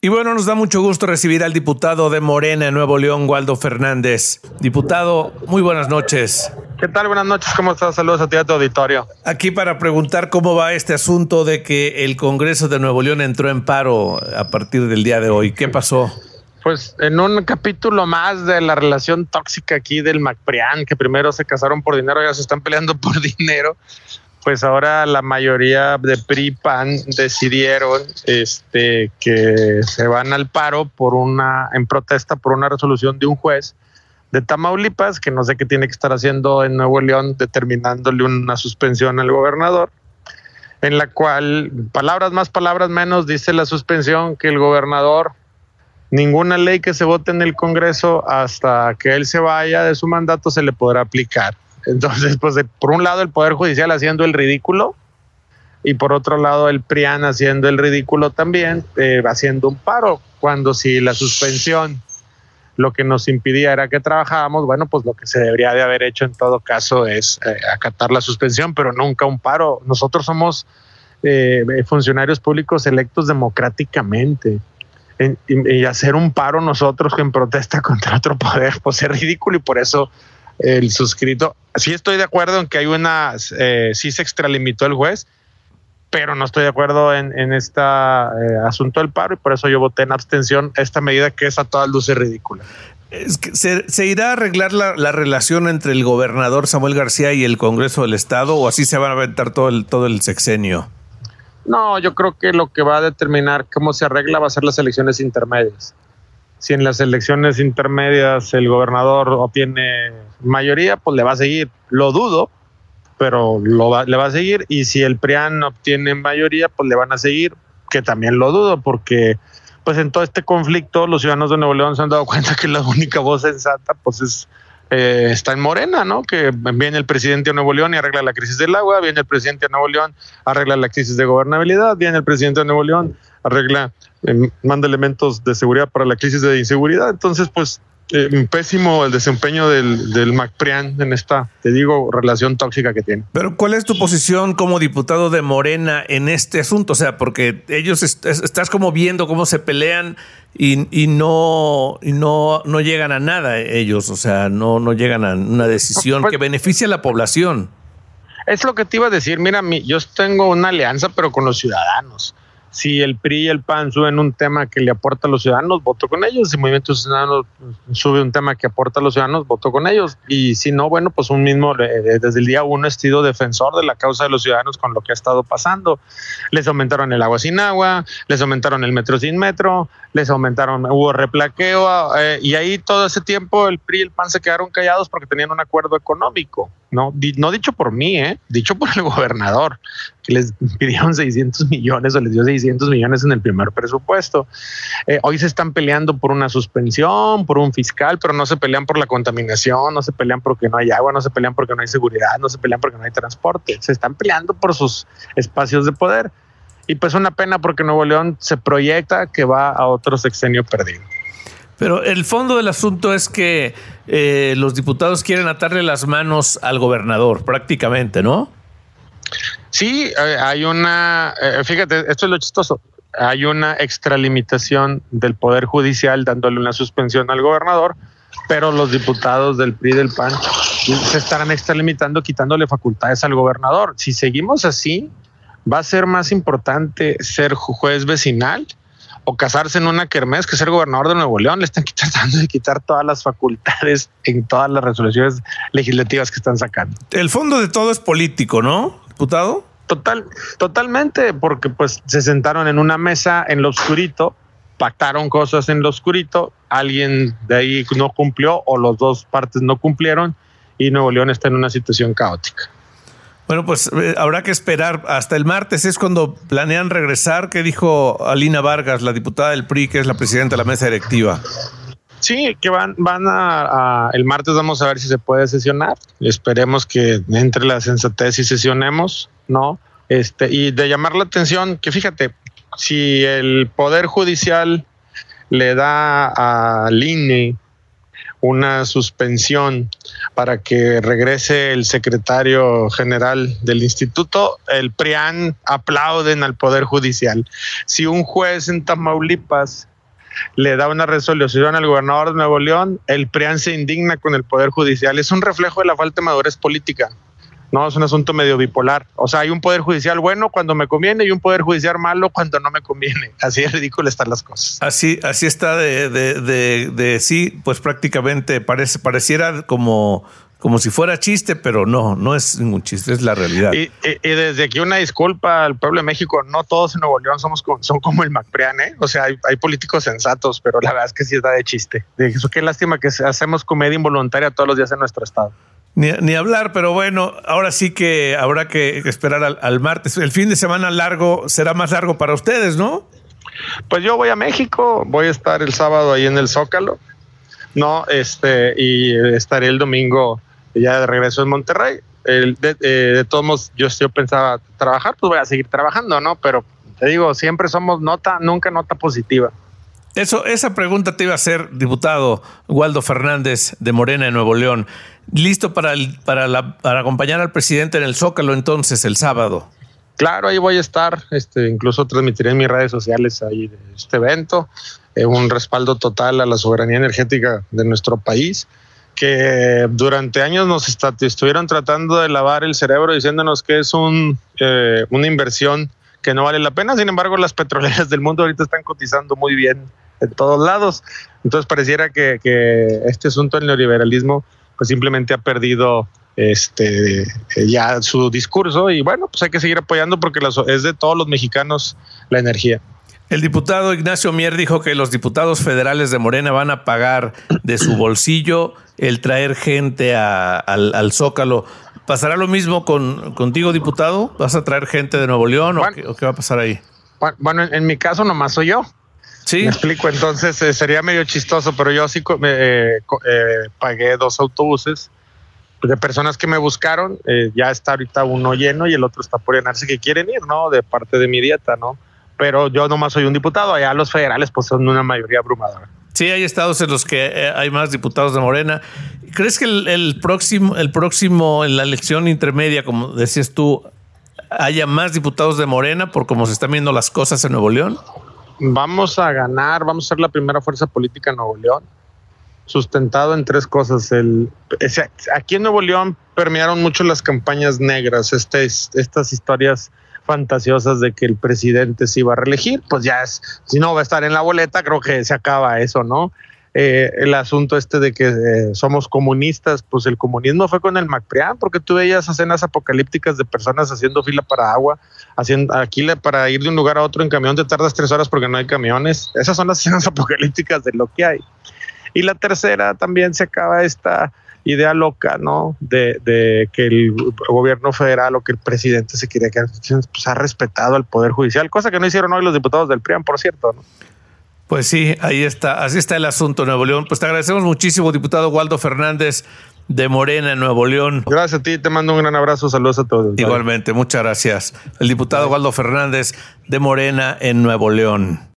Y bueno, nos da mucho gusto recibir al diputado de Morena en Nuevo León, Waldo Fernández. Diputado, muy buenas noches. ¿Qué tal? Buenas noches, ¿cómo estás? Saludos a ti a tu auditorio. Aquí para preguntar cómo va este asunto de que el Congreso de Nuevo León entró en paro a partir del día de hoy. ¿Qué pasó? Pues en un capítulo más de la relación tóxica aquí del MacPrián, que primero se casaron por dinero, ya se están peleando por dinero pues ahora la mayoría de PRI PAN decidieron este que se van al paro por una en protesta por una resolución de un juez de Tamaulipas que no sé qué tiene que estar haciendo en Nuevo León determinándole una suspensión al gobernador en la cual palabras más palabras menos dice la suspensión que el gobernador ninguna ley que se vote en el Congreso hasta que él se vaya de su mandato se le podrá aplicar entonces, pues por un lado el Poder Judicial haciendo el ridículo y por otro lado el PRIAN haciendo el ridículo también, eh, haciendo un paro, cuando si la suspensión lo que nos impidía era que trabajábamos, bueno, pues lo que se debería de haber hecho en todo caso es eh, acatar la suspensión, pero nunca un paro. Nosotros somos eh, funcionarios públicos electos democráticamente. y, hacer un paro nosotros en protesta contra otro poder, pues es ridículo y por eso el suscrito. Sí estoy de acuerdo en que hay una, eh, sí se extralimitó el juez, pero no estoy de acuerdo en, en este asunto del paro y por eso yo voté en abstención esta medida que es a todas luces ridícula. Es que se, irá a arreglar la, la, relación entre el gobernador Samuel García y el Congreso del Estado o así se van a aventar todo el, todo el sexenio? No, yo creo que lo que va a determinar cómo se arregla va a ser las elecciones intermedias si en las elecciones intermedias el gobernador obtiene mayoría, pues le va a seguir. Lo dudo, pero lo le va a seguir. Y si el PRIAN obtiene mayoría, pues le van a seguir, que también lo dudo, porque pues en todo este conflicto los ciudadanos de Nuevo León se han dado cuenta que la única voz sensata pues es eh, está en Morena, ¿no? Que viene el presidente de Nuevo León y arregla la crisis del agua, viene el presidente de Nuevo León, arregla la crisis de gobernabilidad, viene el presidente de Nuevo León, arregla, eh, manda elementos de seguridad para la crisis de inseguridad. Entonces, pues, eh, pésimo el desempeño del, del MacPrian en esta, te digo, relación tóxica que tiene. Pero, ¿cuál es tu posición como diputado de Morena en este asunto? O sea, porque ellos estás como viendo cómo se pelean y, y, no, y no, no llegan a nada ellos, o sea, no, no llegan a una decisión pues que beneficie a la población. Es lo que te iba a decir, mira, yo tengo una alianza, pero con los ciudadanos si el PRI y el PAN suben un tema que le aporta a los ciudadanos, voto con ellos. Si el Movimiento Ciudadano sube un tema que aporta a los ciudadanos, voto con ellos. Y si no, bueno, pues un mismo, eh, desde el día uno he sido defensor de la causa de los ciudadanos con lo que ha estado pasando. Les aumentaron el agua sin agua, les aumentaron el metro sin metro, les aumentaron, hubo replaqueo, eh, y ahí todo ese tiempo el PRI y el PAN se quedaron callados porque tenían un acuerdo económico. No, no dicho por mí, ¿eh? dicho por el gobernador, les pidieron 600 millones o les dio 600 millones en el primer presupuesto. Eh, hoy se están peleando por una suspensión, por un fiscal, pero no se pelean por la contaminación, no se pelean porque no hay agua, no se pelean porque no hay seguridad, no se pelean porque no hay transporte, se están peleando por sus espacios de poder. Y pues una pena porque Nuevo León se proyecta que va a otro sexenio perdido. Pero el fondo del asunto es que eh, los diputados quieren atarle las manos al gobernador, prácticamente, ¿no? Sí, eh, hay una, eh, fíjate, esto es lo chistoso, hay una extralimitación del Poder Judicial dándole una suspensión al gobernador, pero los diputados del PRI del PAN se estarán extralimitando quitándole facultades al gobernador. Si seguimos así, va a ser más importante ser juez vecinal o casarse en una kermés que ser gobernador de Nuevo León. Le están tratando de quitar todas las facultades en todas las resoluciones legislativas que están sacando. El fondo de todo es político, ¿no, diputado? Total, totalmente, porque pues se sentaron en una mesa en lo oscurito, pactaron cosas en lo oscurito, alguien de ahí no cumplió o los dos partes no cumplieron y Nuevo León está en una situación caótica. Bueno, pues eh, habrá que esperar hasta el martes, es cuando planean regresar. ¿Qué dijo Alina Vargas, la diputada del PRI, que es la presidenta de la mesa directiva? Sí, que van, van a, el martes vamos a ver si se puede sesionar. Esperemos que entre la sensatez y sesionemos, ¿no? Este, y de llamar la atención, que fíjate, si el Poder Judicial le da al INE una suspensión para que regrese el secretario general del instituto, el PRIAN aplauden al Poder Judicial. Si un juez en Tamaulipas le da una resolución al gobernador de Nuevo León, el PRIAN se indigna con el Poder Judicial. Es un reflejo de la falta de madurez política. No, es un asunto medio bipolar. O sea, hay un poder judicial bueno cuando me conviene y un poder judicial malo cuando no me conviene. Así de ridículo están las cosas. Así, así está de, de, de, de sí, pues prácticamente parece, pareciera como como si fuera chiste, pero no, no es ningún chiste, es la realidad. Y, y, y, desde aquí una disculpa al pueblo de México, no todos en Nuevo León somos como, son como el MacPrian, ¿eh? O sea, hay, hay, políticos sensatos, pero la verdad es que sí está de chiste. De eso, qué lástima que hacemos comedia involuntaria todos los días en nuestro estado. Ni, ni, hablar, pero bueno, ahora sí que habrá que esperar al, al, martes. El fin de semana largo será más largo para ustedes, ¿no? Pues yo voy a México, voy a estar el sábado ahí en el Zócalo, ¿no? Este, y estaré el domingo ya de regreso en Monterrey. El, de, eh, de, todos modos, yo, yo pensaba trabajar, pues voy a seguir trabajando, ¿no? Pero te digo, siempre somos nota, nunca nota positiva. Eso, esa pregunta te iba a hacer, diputado Waldo Fernández de Morena de Nuevo León. ¿Listo para, el, para, la, para acompañar al presidente en el Zócalo entonces el sábado? Claro, ahí voy a estar. Este, incluso transmitiré en mis redes sociales ahí este evento. Eh, un respaldo total a la soberanía energética de nuestro país que durante años nos estuvieron tratando de lavar el cerebro diciéndonos que es un, eh, una inversión que no vale la pena. Sin embargo, las petroleras del mundo ahorita están cotizando muy bien en todos lados. Entonces pareciera que, que este asunto del neoliberalismo pues simplemente ha perdido este ya su discurso y bueno, pues hay que seguir apoyando porque es de todos los mexicanos la energía. El diputado Ignacio Mier dijo que los diputados federales de Morena van a pagar de su bolsillo el traer gente a, al, al, Zócalo. ¿Pasará lo mismo con, contigo, diputado? ¿Vas a traer gente de Nuevo León bueno, o, qué, o, qué, va a pasar ahí? Bueno, en, en, mi caso nomás soy yo. Sí. Me explico, entonces eh, sería medio chistoso, pero yo sí eh, eh, pagué dos autobuses de personas que me buscaron. Ya está ahorita uno lleno y el otro está por llenarse que quieren ir, ¿no? De parte de mi dieta, ¿no? pero yo nomás soy un diputado, allá los federales pues son una mayoría abrumadora. Sí, hay estados en los que eh, hay más diputados de Morena. ¿Crees que el, próximo, el próximo, en la elección intermedia, como decías tú, haya más diputados de Morena por cómo se están viendo las cosas en Nuevo León? Vamos a ganar, vamos a ser la primera fuerza política en Nuevo León, sustentado en tres cosas. Aquí en Nuevo León permearon mucho las campañas negras, este, estas historias fantasiosas de que el presidente se iba a reelegir, pues ya es, si no va a estar en la boleta, creo que se acaba eso, ¿no? Eh, el asunto este de que eh, somos comunistas, pues el comunismo fue con el MacPrián, porque tú veías escenas apocalípticas de personas haciendo fila para agua, haciendo aquí para ir de un lugar a otro en camión te tardas tres horas porque no hay camiones. Esas son las escenas apocalípticas de lo que hay. Y la tercera también se acaba esta idea loca, ¿no? De, de, que el gobierno federal o que el presidente se quiere quedar, pues ha respetado al Poder Judicial, cosa que no hicieron hoy los diputados del PRIAN, por cierto, ¿no? Pues sí, ahí está, así está el asunto, Nuevo León. Pues te agradecemos muchísimo, diputado Waldo Fernández de Morena, Nuevo León. Gracias a ti, te mando un gran abrazo, saludos a todos. Igualmente, muchas gracias. El diputado Waldo Fernández de Morena en Nuevo León.